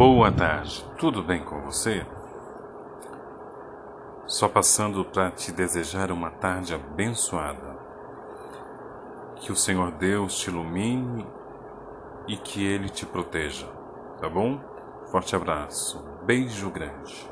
Boa tarde, tudo bem com você? Só passando para te desejar uma tarde abençoada. Que o Senhor Deus te ilumine e que Ele te proteja, tá bom? Forte abraço, beijo grande.